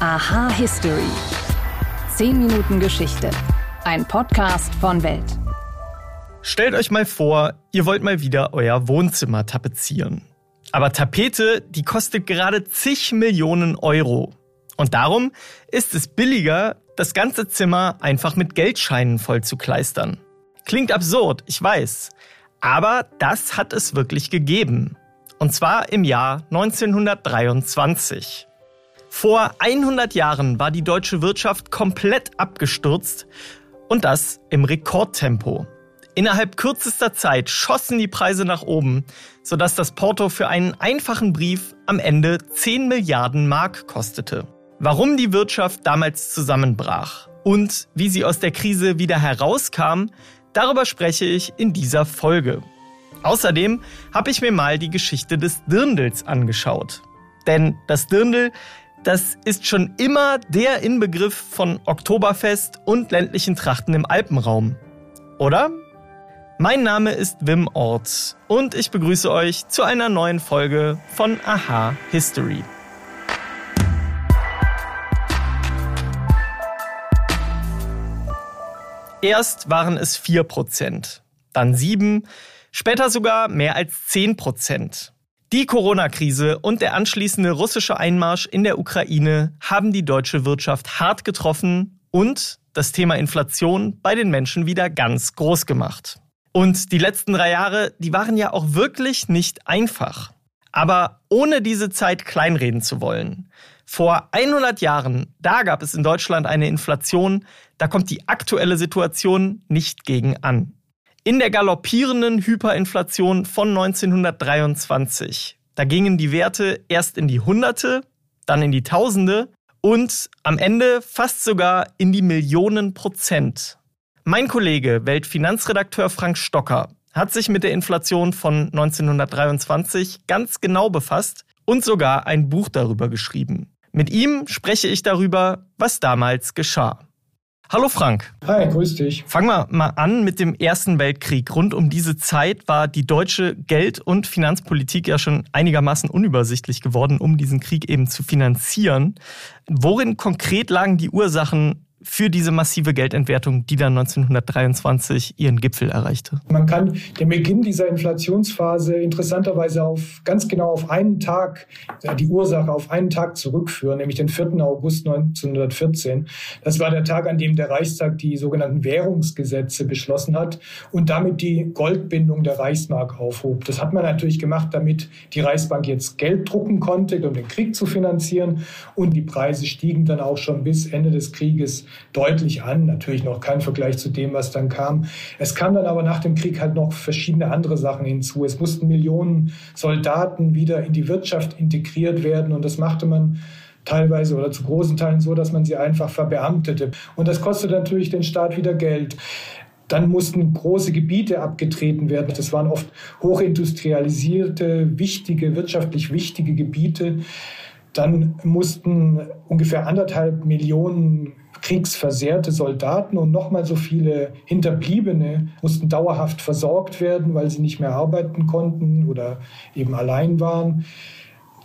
Aha History. 10 Minuten Geschichte. Ein Podcast von Welt. Stellt euch mal vor, ihr wollt mal wieder euer Wohnzimmer tapezieren. Aber Tapete, die kostet gerade zig Millionen Euro. Und darum ist es billiger, das ganze Zimmer einfach mit Geldscheinen voll zu kleistern. Klingt absurd, ich weiß. Aber das hat es wirklich gegeben. Und zwar im Jahr 1923. Vor 100 Jahren war die deutsche Wirtschaft komplett abgestürzt und das im Rekordtempo. Innerhalb kürzester Zeit schossen die Preise nach oben, sodass das Porto für einen einfachen Brief am Ende 10 Milliarden Mark kostete. Warum die Wirtschaft damals zusammenbrach und wie sie aus der Krise wieder herauskam, darüber spreche ich in dieser Folge. Außerdem habe ich mir mal die Geschichte des Dirndls angeschaut. Denn das Dirndl, das ist schon immer der Inbegriff von Oktoberfest und ländlichen Trachten im Alpenraum. Oder? Mein Name ist Wim Orts und ich begrüße euch zu einer neuen Folge von Aha History. Erst waren es 4%, dann 7%, später sogar mehr als 10 Prozent. Die Corona-Krise und der anschließende russische Einmarsch in der Ukraine haben die deutsche Wirtschaft hart getroffen und das Thema Inflation bei den Menschen wieder ganz groß gemacht. Und die letzten drei Jahre, die waren ja auch wirklich nicht einfach. Aber ohne diese Zeit kleinreden zu wollen. Vor 100 Jahren, da gab es in Deutschland eine Inflation, da kommt die aktuelle Situation nicht gegen an. In der galoppierenden Hyperinflation von 1923, da gingen die Werte erst in die Hunderte, dann in die Tausende und am Ende fast sogar in die Millionen Prozent. Mein Kollege, Weltfinanzredakteur Frank Stocker, hat sich mit der Inflation von 1923 ganz genau befasst und sogar ein Buch darüber geschrieben. Mit ihm spreche ich darüber, was damals geschah. Hallo Frank. Hi, grüß dich. Fangen wir mal an mit dem Ersten Weltkrieg. Rund um diese Zeit war die deutsche Geld- und Finanzpolitik ja schon einigermaßen unübersichtlich geworden, um diesen Krieg eben zu finanzieren. Worin konkret lagen die Ursachen für diese massive Geldentwertung, die dann 1923 ihren Gipfel erreichte? Man kann den Beginn dieser Inflationsphase interessanterweise auf ganz genau auf einen Tag, die Ursache auf einen Tag zurückführen, nämlich den 4. August 1914. Das war der Tag, an dem der Reichstag die sogenannten Währungsgesetze beschlossen hat und damit die Goldbindung der Reichsmark aufhob. Das hat man natürlich gemacht, damit die Reichsbank jetzt Geld drucken konnte, um den Krieg zu finanzieren und die Preise stiegen dann auch schon bis Ende des Krieges deutlich an. Natürlich noch kein Vergleich zu dem, was dann kam. Es kam dann aber nach dem Krieg halt noch verschiedene andere Sachen hinzu. Es mussten Millionen Soldaten wieder in die Wirtschaft integriert werden und das machte man teilweise oder zu großen Teilen so, dass man sie einfach verbeamtete. Und das kostet natürlich den Staat wieder Geld. Dann mussten große Gebiete abgetreten werden. Das waren oft hochindustrialisierte, wichtige, wirtschaftlich wichtige Gebiete. Dann mussten ungefähr anderthalb Millionen kriegsversehrte Soldaten und nochmal so viele Hinterbliebene mussten dauerhaft versorgt werden, weil sie nicht mehr arbeiten konnten oder eben allein waren.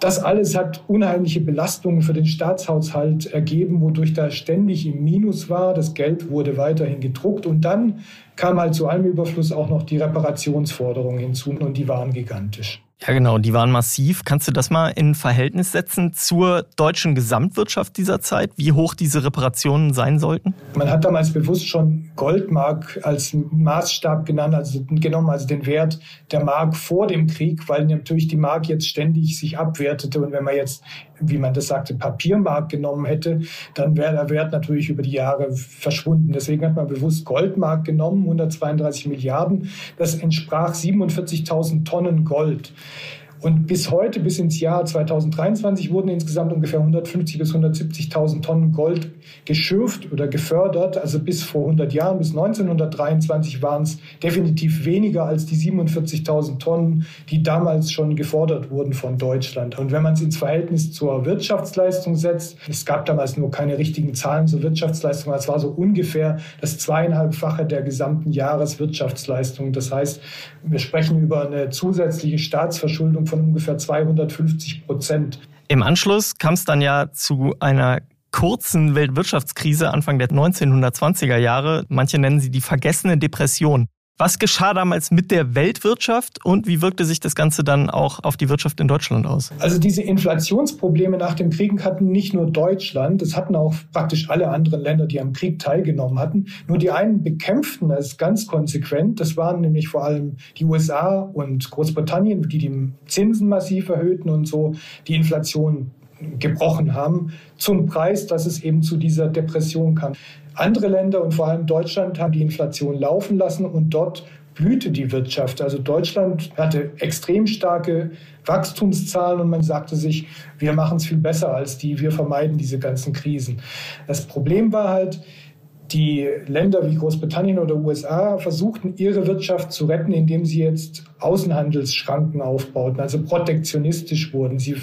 Das alles hat unheimliche Belastungen für den Staatshaushalt ergeben, wodurch da ständig im Minus war. Das Geld wurde weiterhin gedruckt und dann kam halt zu allem Überfluss auch noch die Reparationsforderungen hinzu und die waren gigantisch. Ja, genau, die waren massiv. Kannst du das mal in Verhältnis setzen zur deutschen Gesamtwirtschaft dieser Zeit, wie hoch diese Reparationen sein sollten? Man hat damals bewusst schon Goldmark als Maßstab genannt, also genommen, also den Wert der Mark vor dem Krieg, weil natürlich die Mark jetzt ständig sich abwertete. Und wenn man jetzt, wie man das sagte, Papiermark genommen hätte, dann wäre der Wert natürlich über die Jahre verschwunden. Deswegen hat man bewusst Goldmark genommen, 132 Milliarden. Das entsprach 47.000 Tonnen Gold. Und bis heute, bis ins Jahr 2023, wurden insgesamt ungefähr 150.000 bis 170.000 Tonnen Gold geschürft oder gefördert. Also bis vor 100 Jahren, bis 1923 waren es definitiv weniger als die 47.000 Tonnen, die damals schon gefordert wurden von Deutschland. Und wenn man es ins Verhältnis zur Wirtschaftsleistung setzt, es gab damals nur keine richtigen Zahlen zur Wirtschaftsleistung, es war so ungefähr das zweieinhalbfache der gesamten Jahreswirtschaftsleistung. Das heißt, wir sprechen über eine zusätzliche Staatsverschuldung von ungefähr 250 Prozent. Im Anschluss kam es dann ja zu einer kurzen Weltwirtschaftskrise Anfang der 1920er Jahre. Manche nennen sie die vergessene Depression. Was geschah damals mit der Weltwirtschaft und wie wirkte sich das Ganze dann auch auf die Wirtschaft in Deutschland aus? Also diese Inflationsprobleme nach dem Krieg hatten nicht nur Deutschland, es hatten auch praktisch alle anderen Länder, die am Krieg teilgenommen hatten. Nur die einen bekämpften es ganz konsequent. Das waren nämlich vor allem die USA und Großbritannien, die die Zinsen massiv erhöhten und so die Inflation gebrochen haben, zum Preis, dass es eben zu dieser Depression kam. Andere Länder und vor allem Deutschland haben die Inflation laufen lassen und dort blühte die Wirtschaft. Also Deutschland hatte extrem starke Wachstumszahlen und man sagte sich, wir machen es viel besser als die, wir vermeiden diese ganzen Krisen. Das Problem war halt, die Länder wie Großbritannien oder USA versuchten, ihre Wirtschaft zu retten, indem sie jetzt Außenhandelsschranken aufbauten, also protektionistisch wurden. Sie,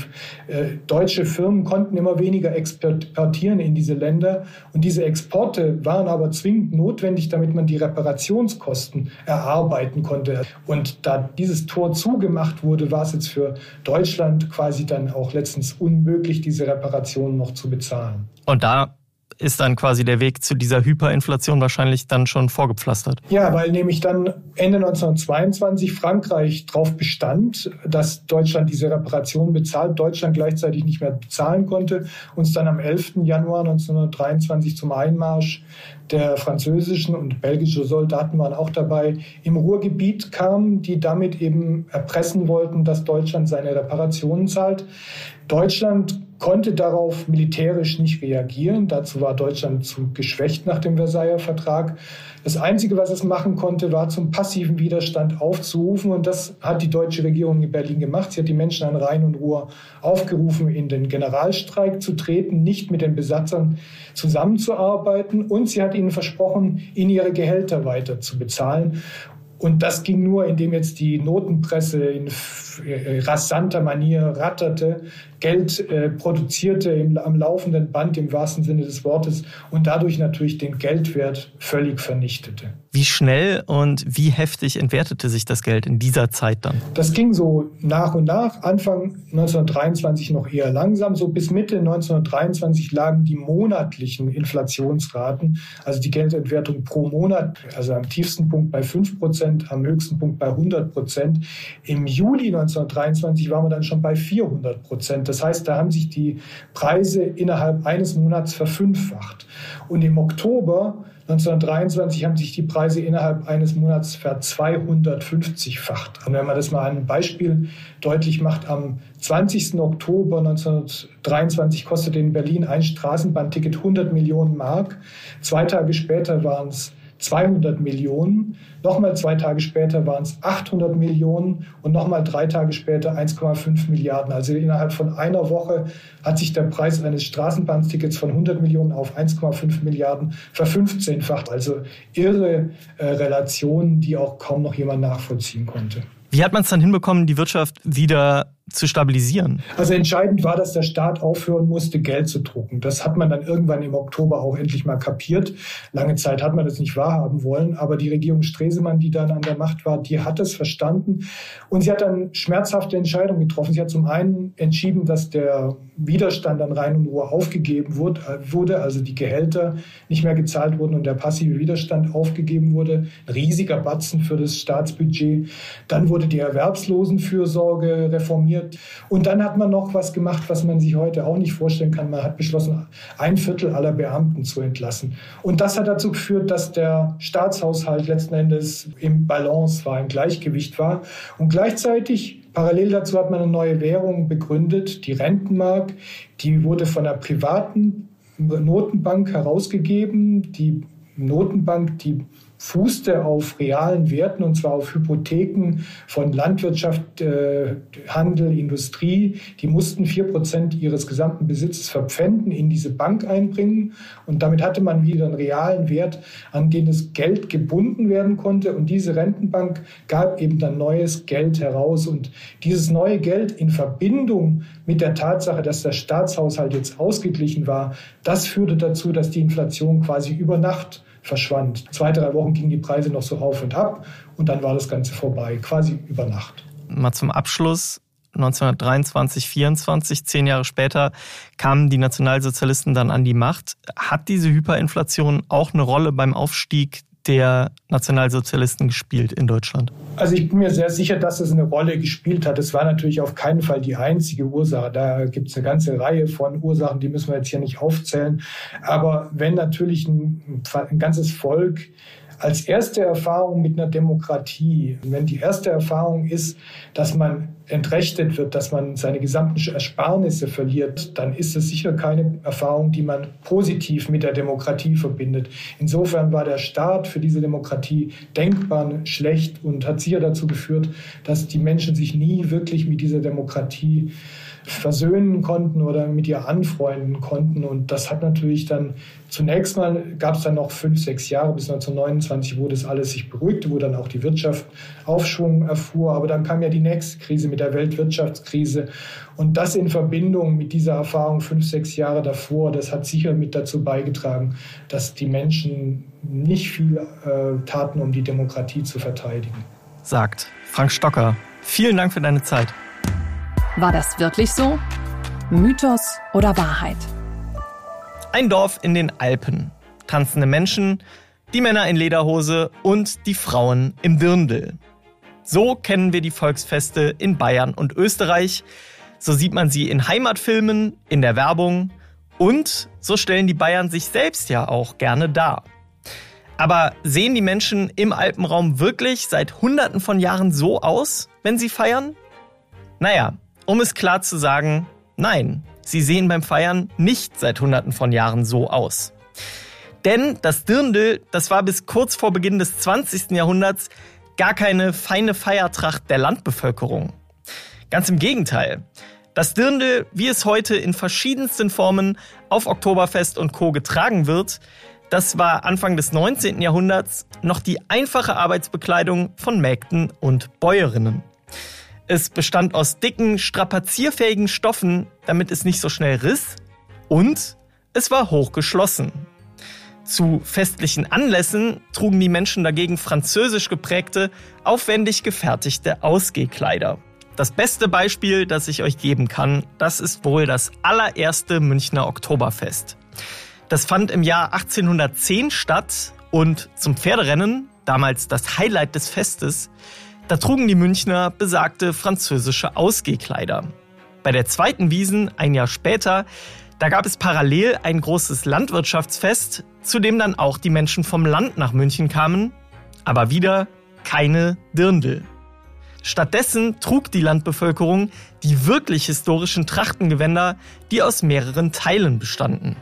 äh, deutsche Firmen konnten immer weniger exportieren in diese Länder und diese Exporte waren aber zwingend notwendig, damit man die Reparationskosten erarbeiten konnte. Und da dieses Tor zugemacht wurde, war es jetzt für Deutschland quasi dann auch letztens unmöglich, diese Reparationen noch zu bezahlen. Und da ist dann quasi der Weg zu dieser Hyperinflation wahrscheinlich dann schon vorgepflastert. Ja, weil nämlich dann Ende 1922 Frankreich darauf bestand, dass Deutschland diese Reparation bezahlt, Deutschland gleichzeitig nicht mehr bezahlen konnte, uns dann am 11. Januar 1923 zum Einmarsch der französischen und belgischen Soldaten waren auch dabei, im Ruhrgebiet kamen, die damit eben erpressen wollten, dass Deutschland seine Reparationen zahlt. Deutschland konnte darauf militärisch nicht reagieren. Dazu war Deutschland zu geschwächt nach dem Versailler Vertrag. Das Einzige, was es machen konnte, war zum passiven Widerstand aufzurufen. Und das hat die deutsche Regierung in Berlin gemacht. Sie hat die Menschen an Rhein und Ruhr aufgerufen, in den Generalstreik zu treten, nicht mit den Besatzern zusammenzuarbeiten. Und sie hat ihnen versprochen, ihnen ihre Gehälter weiter zu bezahlen. Und das ging nur, indem jetzt die Notenpresse in äh, rasanter Manier ratterte, Geld äh, produzierte im, am laufenden Band im wahrsten Sinne des Wortes und dadurch natürlich den Geldwert völlig vernichtete. Wie schnell und wie heftig entwertete sich das Geld in dieser Zeit dann? Das ging so nach und nach. Anfang 1923 noch eher langsam. So bis Mitte 1923 lagen die monatlichen Inflationsraten, also die Geldentwertung pro Monat, also am tiefsten Punkt bei 5 Prozent, am höchsten Punkt bei 100 Prozent. Im Juli 1923 waren wir dann schon bei 400 Prozent. Das heißt, da haben sich die Preise innerhalb eines Monats verfünffacht. Und im Oktober 1923 haben sich die Preise innerhalb eines Monats ver 250-facht. Und wenn man das mal an einem Beispiel deutlich macht, am 20. Oktober 1923 kostete in Berlin ein Straßenbahnticket 100 Millionen Mark. Zwei Tage später waren es 200 Millionen. Nochmal zwei Tage später waren es 800 Millionen und nochmal drei Tage später 1,5 Milliarden. Also innerhalb von einer Woche hat sich der Preis eines Straßenbahntickets von 100 Millionen auf 1,5 Milliarden verfünfzehnfacht. Also irre äh, Relationen, die auch kaum noch jemand nachvollziehen konnte. Wie hat man es dann hinbekommen, die Wirtschaft wieder zu stabilisieren? Also entscheidend war, dass der Staat aufhören musste, Geld zu drucken. Das hat man dann irgendwann im Oktober auch endlich mal kapiert. Lange Zeit hat man das nicht wahrhaben wollen, aber die Regierung Stresemann, die dann an der Macht war, die hat es verstanden und sie hat dann schmerzhafte Entscheidungen getroffen. Sie hat zum einen entschieden, dass der Widerstand an Rhein und Ruhr aufgegeben wurde, also die Gehälter nicht mehr gezahlt wurden und der passive Widerstand aufgegeben wurde. Ein riesiger Batzen für das Staatsbudget. Dann wurde die Erwerbslosenfürsorge reformiert reformiert. Und dann hat man noch was gemacht, was man sich heute auch nicht vorstellen kann. Man hat beschlossen, ein Viertel aller Beamten zu entlassen. Und das hat dazu geführt, dass der Staatshaushalt letzten Endes im Balance war, im Gleichgewicht war. Und gleichzeitig Parallel dazu hat man eine neue Währung begründet, die Rentenmark. Die wurde von einer privaten Notenbank herausgegeben. Die Notenbank, die fußte auf realen Werten und zwar auf Hypotheken von Landwirtschaft, äh, Handel, Industrie. Die mussten vier Prozent ihres gesamten Besitzes verpfänden, in diese Bank einbringen. Und damit hatte man wieder einen realen Wert, an den das Geld gebunden werden konnte. Und diese Rentenbank gab eben dann neues Geld heraus. Und dieses neue Geld in Verbindung mit der Tatsache, dass der Staatshaushalt jetzt ausgeglichen war, das führte dazu, dass die Inflation quasi über Nacht verschwand. Zwei, drei Wochen gingen die Preise noch so auf und ab und dann war das Ganze vorbei, quasi über Nacht. Mal zum Abschluss. 1923, 24, zehn Jahre später, kamen die Nationalsozialisten dann an die Macht. Hat diese Hyperinflation auch eine Rolle beim Aufstieg der Nationalsozialisten gespielt in Deutschland? Also ich bin mir sehr sicher, dass es eine Rolle gespielt hat. Es war natürlich auf keinen Fall die einzige Ursache. Da gibt es eine ganze Reihe von Ursachen, die müssen wir jetzt hier nicht aufzählen. Aber wenn natürlich ein, ein ganzes Volk als erste Erfahrung mit einer Demokratie, wenn die erste Erfahrung ist, dass man entrechtet wird, dass man seine gesamten Ersparnisse verliert, dann ist es sicher keine Erfahrung, die man positiv mit der Demokratie verbindet. Insofern war der Start für diese Demokratie denkbar schlecht und hat sicher dazu geführt, dass die Menschen sich nie wirklich mit dieser Demokratie versöhnen konnten oder mit ihr anfreunden konnten. Und das hat natürlich dann zunächst mal gab es dann noch fünf, sechs Jahre bis 1929, wo das alles sich beruhigte, wo dann auch die Wirtschaft Aufschwung erfuhr. Aber dann kam ja die nächste Krise mit der Weltwirtschaftskrise. Und das in Verbindung mit dieser Erfahrung fünf, sechs Jahre davor, das hat sicher mit dazu beigetragen, dass die Menschen nicht viel äh, taten, um die Demokratie zu verteidigen. Sagt Frank Stocker. Vielen Dank für deine Zeit. War das wirklich so? Mythos oder Wahrheit? Ein Dorf in den Alpen. Tanzende Menschen, die Männer in Lederhose und die Frauen im Dirndl. So kennen wir die Volksfeste in Bayern und Österreich. So sieht man sie in Heimatfilmen, in der Werbung und so stellen die Bayern sich selbst ja auch gerne dar. Aber sehen die Menschen im Alpenraum wirklich seit Hunderten von Jahren so aus, wenn sie feiern? Naja, um es klar zu sagen, nein, sie sehen beim Feiern nicht seit Hunderten von Jahren so aus. Denn das Dirndl, das war bis kurz vor Beginn des 20. Jahrhunderts gar keine feine Feiertracht der Landbevölkerung. Ganz im Gegenteil. Das Dirndl, wie es heute in verschiedensten Formen auf Oktoberfest und Co. getragen wird, das war Anfang des 19. Jahrhunderts noch die einfache Arbeitsbekleidung von Mägden und Bäuerinnen. Es bestand aus dicken, strapazierfähigen Stoffen, damit es nicht so schnell riss. Und es war hochgeschlossen. Zu festlichen Anlässen trugen die Menschen dagegen französisch geprägte, aufwendig gefertigte Ausgehkleider. Das beste Beispiel, das ich euch geben kann, das ist wohl das allererste Münchner Oktoberfest. Das fand im Jahr 1810 statt und zum Pferderennen, damals das Highlight des Festes, da trugen die Münchner besagte französische Ausgehkleider. Bei der zweiten Wiesen, ein Jahr später, da gab es parallel ein großes Landwirtschaftsfest, zu dem dann auch die Menschen vom Land nach München kamen, aber wieder keine Dirndl. Stattdessen trug die Landbevölkerung die wirklich historischen Trachtengewänder, die aus mehreren Teilen bestanden.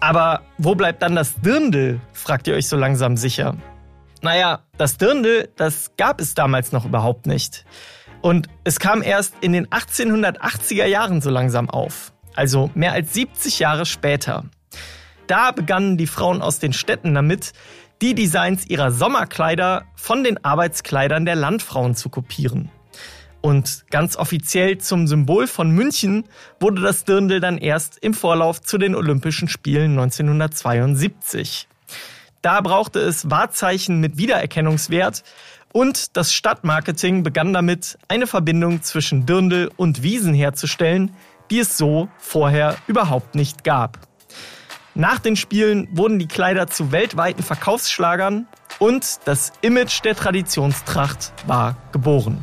Aber wo bleibt dann das Dirndl, fragt ihr euch so langsam sicher. Naja, das Dirndl, das gab es damals noch überhaupt nicht. Und es kam erst in den 1880er Jahren so langsam auf. Also mehr als 70 Jahre später. Da begannen die Frauen aus den Städten damit, die Designs ihrer Sommerkleider von den Arbeitskleidern der Landfrauen zu kopieren. Und ganz offiziell zum Symbol von München wurde das Dirndl dann erst im Vorlauf zu den Olympischen Spielen 1972. Da brauchte es Wahrzeichen mit Wiedererkennungswert und das Stadtmarketing begann damit, eine Verbindung zwischen Dirndl und Wiesen herzustellen, die es so vorher überhaupt nicht gab. Nach den Spielen wurden die Kleider zu weltweiten Verkaufsschlagern und das Image der Traditionstracht war geboren.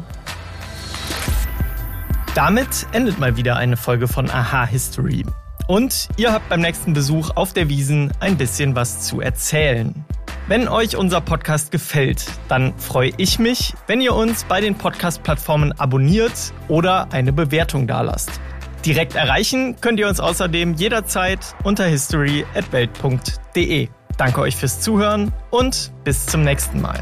Damit endet mal wieder eine Folge von Aha History. Und ihr habt beim nächsten Besuch auf der Wiesen ein bisschen was zu erzählen. Wenn euch unser Podcast gefällt, dann freue ich mich, wenn ihr uns bei den Podcast-Plattformen abonniert oder eine Bewertung dalasst. Direkt erreichen könnt ihr uns außerdem jederzeit unter history@welt.de. Danke euch fürs Zuhören und bis zum nächsten Mal.